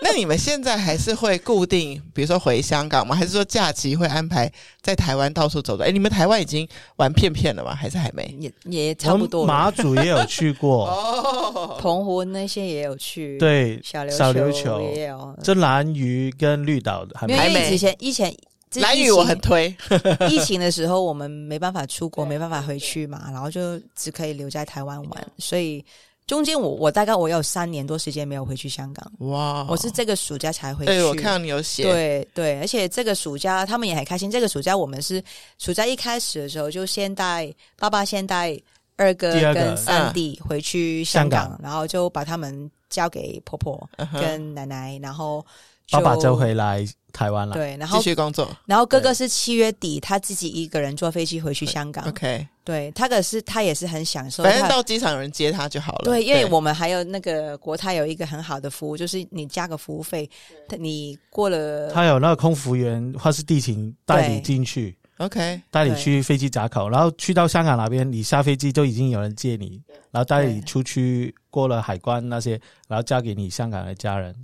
那你们现在还是会固定，比如说回香港吗？还是说假期会安排在台湾到处走走？哎，你们台湾已经玩片片了吗？还是还没？
也也差不多。
马祖也有去过，
哦，
澎湖那些也有去。
对，
小
琉球，球
也有，
这蓝屿跟绿岛的还没。
因为之前以前
蓝屿我很推。
疫情的时候我们没办法出国，没办法回去嘛，然后就只可以留在台湾玩。所以中间我我大概我有三年多时间没有回去香港。哇！我是这个暑假才回去。
对，我看到你有写。
对对，而且这个暑假他们也很开心。这个暑假我们是暑假一开始的时候就先带爸爸先带二哥跟三弟回去香港，嗯、然后就把他们。交给婆婆跟奶奶，uh. 然后
爸爸就回来台湾了。
对，然后
继续工作。
然后哥哥是七月底他自己一个人坐飞机回去香港。
OK，
对，他可是他也是很享受，
反正到机场有人接他就好了。
对，因为我们还有那个国泰有一个很好的服务，就是你加个服务费，对你过了，
他有那个空服员或是地勤带你进去。
OK，
带你去飞机闸口，然后去到香港那边，你下飞机就已经有人接你，然后带你出去过了海关那些，然后交给你香港的家人。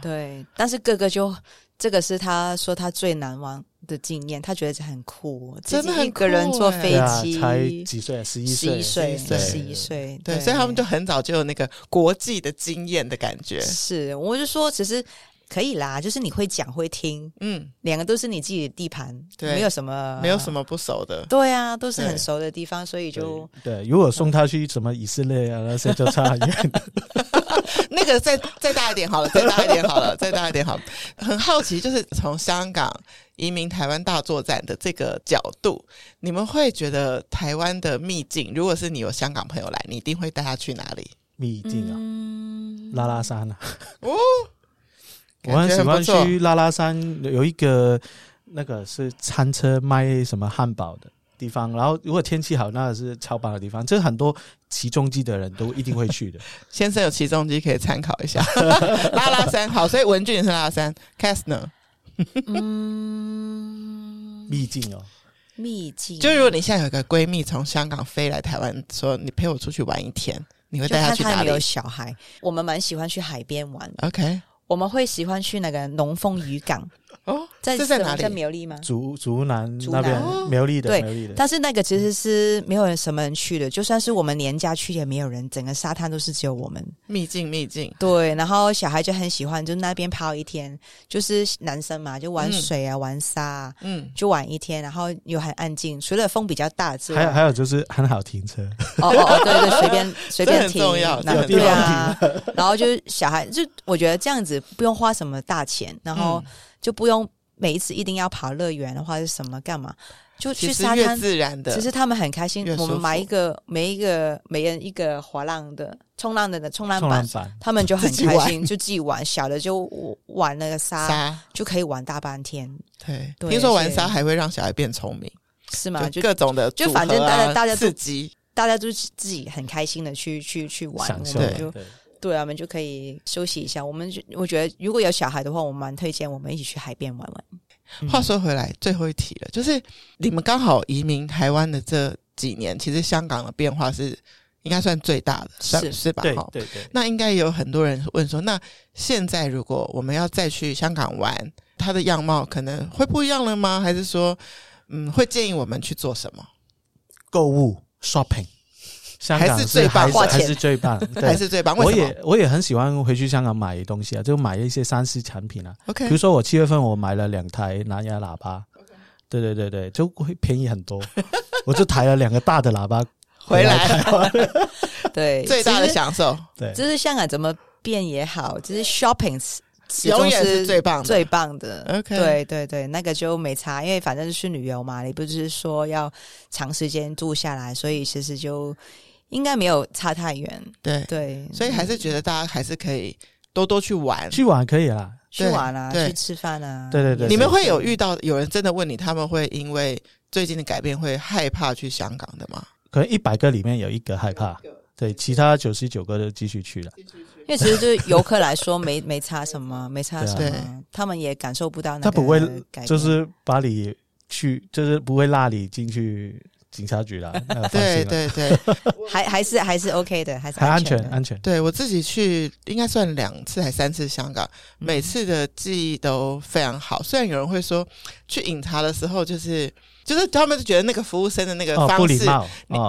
对，但是哥哥就这个是他说他最难忘的经验，他觉得这很酷，
真的很酷，
一个人坐飞机，
才几岁？十一岁，
十一岁，十一岁。
对，所以他们就很早就有那个国际的经验的感觉。
是，我就说，其实。可以啦，就是你会讲会听，嗯，两个都是你自己的地盘，对，没有什么，
没有什么不熟的，
对啊，都是很熟的地方，所以就
对。如果送他去什么以色列啊，那些就差很远。
那个再再大一点好了，再大一点好了，再大一点好了。很好奇，就是从香港移民台湾大作战的这个角度，你们会觉得台湾的秘境，如果是你有香港朋友来，你一定会带他去哪里？
秘境啊，拉拉山啊，哦。我很喜欢去拉拉山，有一个那个是餐车卖什么汉堡的地方。然后如果天气好，那个是超棒的地方。这是很多骑重机的人都一定会去的。
先生有骑重机可以参考一下。拉拉山好，所以文俊也是拉拉山。Cass 呢？
嗯，
秘境哦，
秘境。
就如果你现在有一个闺蜜从香港飞来台湾，说你陪我出去玩一天，你会带她去哪
里？有小孩，我们蛮喜欢去海边玩。
OK。
我们会喜欢去那个龙凤渔港。
哦，
在
在哪里？
在苗栗吗？
竹竹南那边苗栗的，
对，
苗栗的。
但是那个其实是没有人什么人去的，就算是我们年假去也没有人，整个沙滩都是只有我们。
秘境，秘境。
对，然后小孩就很喜欢，就那边泡一天，就是男生嘛，就玩水啊，玩沙，嗯，就玩一天，然后又很安静，除了风比较大之外，
还有还有就是很好停车。
哦哦，对对，随便 随便停，
重要，
对啊。然后就是小孩，就我觉得这样子不用花什么大钱，然后就不用。每一次一定要跑乐园的话是什么干嘛？就去沙滩，
自然的。
其实他们很开心。我们买一个，每一个每人一个滑浪的冲浪的的冲浪板，他们就很开心，就自己玩。小的就玩那个沙，沙就可以玩大半天。
对，对听说玩沙还会让小孩变聪明，
是吗？
就各种的、啊，
就反正大家大家
自己，
大家都自己很开心的去去去玩，我们就对啊，我们就可以休息一下。我们就我觉得如果有小孩的话，我蛮推荐我们一起去海边玩玩。
话说回来，最后一题了，就是你们刚好移民台湾的这几年，其实香港的变化是应该算最大的，是是吧？
对对对。
那应该有很多人问说，那现在如果我们要再去香港玩，它的样貌可能会不一样了吗？还是说，嗯，会建议我们去做什么？
购物 shopping。香港
还是最棒，
还是最棒，
还是最棒。
我也我也很喜欢回去香港买东西啊，就买一些三 C 产品啊。
OK，
比如说我七月份我买了两台蓝牙喇叭.对对对对，就会便宜很多。我就抬了两个大的喇叭 回来，
对，
最大的享受。
对，
就是香港怎么变也好，就是 shopping
永远是最棒
最棒的。
OK，
对对对，那个就没差，因为反正是旅游嘛，你不是说要长时间住下来，所以其实就。应该没有差太远，
对
对，
所以还是觉得大家还是可以多多去玩，
去玩可以啦，
去玩啊，去吃饭啊，
对对对。
你们会有遇到有人真的问你，他们会因为最近的改变会害怕去香港的吗？
可能一百个里面有一个害怕，对，其他九十九个都继续去了。
因为其实对游客来说没 没差什么，没差什么，他们也感受不到那个。
他不会，就是把你去，就是不会拉你进去。警察局啦，
对对对，
还还是还是 OK 的，还是
还安全安全。
对我自己去，应该算两次还三次香港，每次的记忆都非常好。虽然有人会说去饮茶的时候，就是就是他们就觉得那个服务生的那个方式，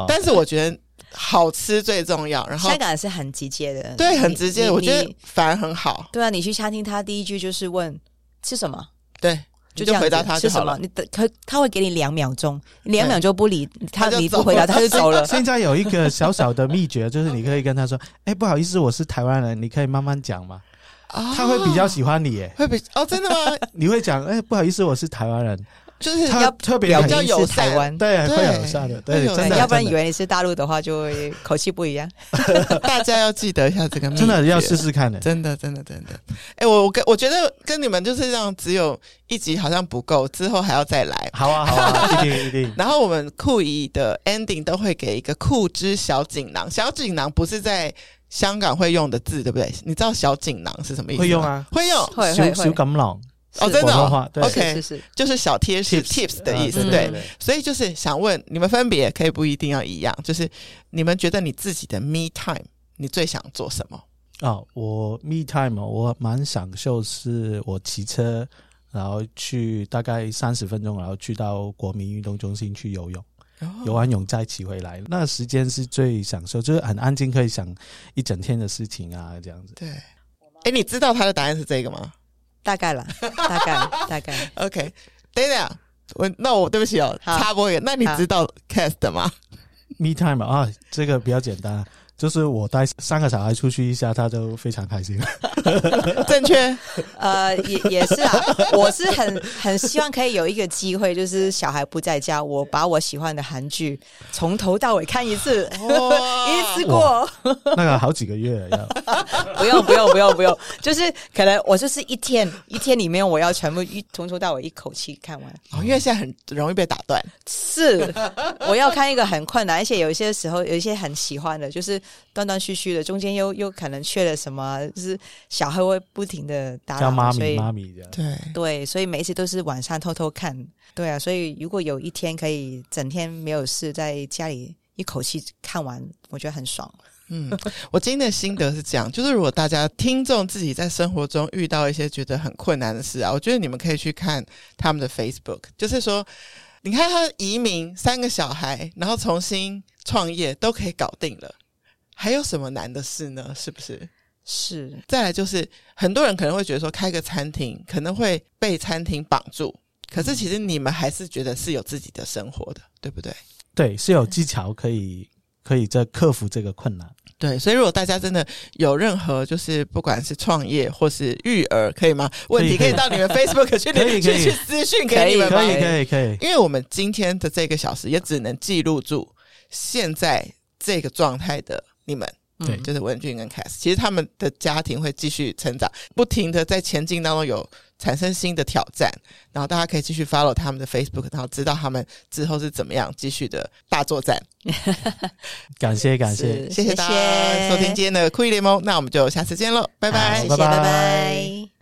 但是我觉得好吃最重要。然后
香港是很直接的，
对，很直接，我觉得反而很好。
对啊，你去餐厅，他第一句就是问吃什么？
对。就，就回答他
是什么？你等他他会给你两秒钟，两秒钟不理 他，你不回答他就走了。
现在有一个小小的秘诀，就是你可以跟他说：“哎、欸，不好意思，我是台湾人，你可以慢慢讲吗？”哦、他会比较喜欢你，耶，
会比哦，真的吗？
你会讲：“哎、欸，不好意思，我是台湾人。”
就是
要特别
比较友善，
对，会友善的，对，真的。
要不然以为你是大陆的话，就会口气不一样。
大家要记得一下这个，
真的要试试看的，
真的，真的，真的。哎，我我跟我觉得跟你们就是这样，只有一集好像不够，之后还要再来。
好啊，好啊，一定一定。
然后我们酷姨的 ending 都会给一个酷之小锦囊，小锦囊不是在香港会用的字，对不对？你知道小锦囊是什么意思？
会用啊，
会用，
会会会。
小锦囊。
哦，真的哦，OK，
是是，
就是小贴士 tips 的意思，对，对，对。所以就是想问你们，分别可以不一定要一样，就是你们觉得你自己的 me time，你最想做什么？
哦，我 me time，我蛮享受，是我骑车，然后去大概三十分钟，然后去到国民运动中心去游泳，哦、游完泳再骑回来，那个时间是最享受，就是很安静，可以想一整天的事情啊，这样子。
对。哎，你知道他的答案是这个吗？
大概了，大概 大概。
OK，等等，我那我对不起哦，插播一个，那你知道 cast 吗
？Me time 啊，这个比较简单。就是我带三个小孩出去一下，他就非常开心。
正确，
呃，也也是啊。我是很很希望可以有一个机会，就是小孩不在家，我把我喜欢的韩剧从头到尾看一次，一次过。
那个好几个月要。
不用不用不用不用，就是可能我就是一天一天里面我要全部一从头到尾一口气看完。
哦，因为现在很容易被打断。
是，我要看一个很困难，而且有一些时候有一些很喜欢的，就是。断断续续的，中间又又可能缺了什么，就是小孩会不停的打扰，
叫妈咪
所以
妈咪这样。
对
对，所以每一次都是晚上偷偷看。对啊，所以如果有一天可以整天没有事，在家里一口气看完，我觉得很爽。
嗯，我今天的心得是这样，就是如果大家听众自己在生活中遇到一些觉得很困难的事啊，我觉得你们可以去看他们的 Facebook，就是说，你看他移民三个小孩，然后重新创业都可以搞定了。还有什么难的事呢？是不是？
是。
再来就是，很多人可能会觉得说，开个餐厅可能会被餐厅绑住，可是其实你们还是觉得是有自己的生活的，对不对？
对，是有技巧可以可以在克服这个困难。
对，所以如果大家真的有任何就是不管是创业或是育儿，可以吗？问题可以到你们 Facebook 去 去去私讯给你们吗？
可以可以可以。
因为我们今天的这个小时也只能记录住现在这个状态的你们。对，就是文俊跟 Cass，其实他们的家庭会继续成长，不停的在前进当中有产生新的挑战，然后大家可以继续 follow 他们的 Facebook，然后知道他们之后是怎么样继续的大作战。
感谢感谢，
谢谢大家收听今天的酷艺联盟，那我们就下次见喽，拜拜，
谢谢，拜拜。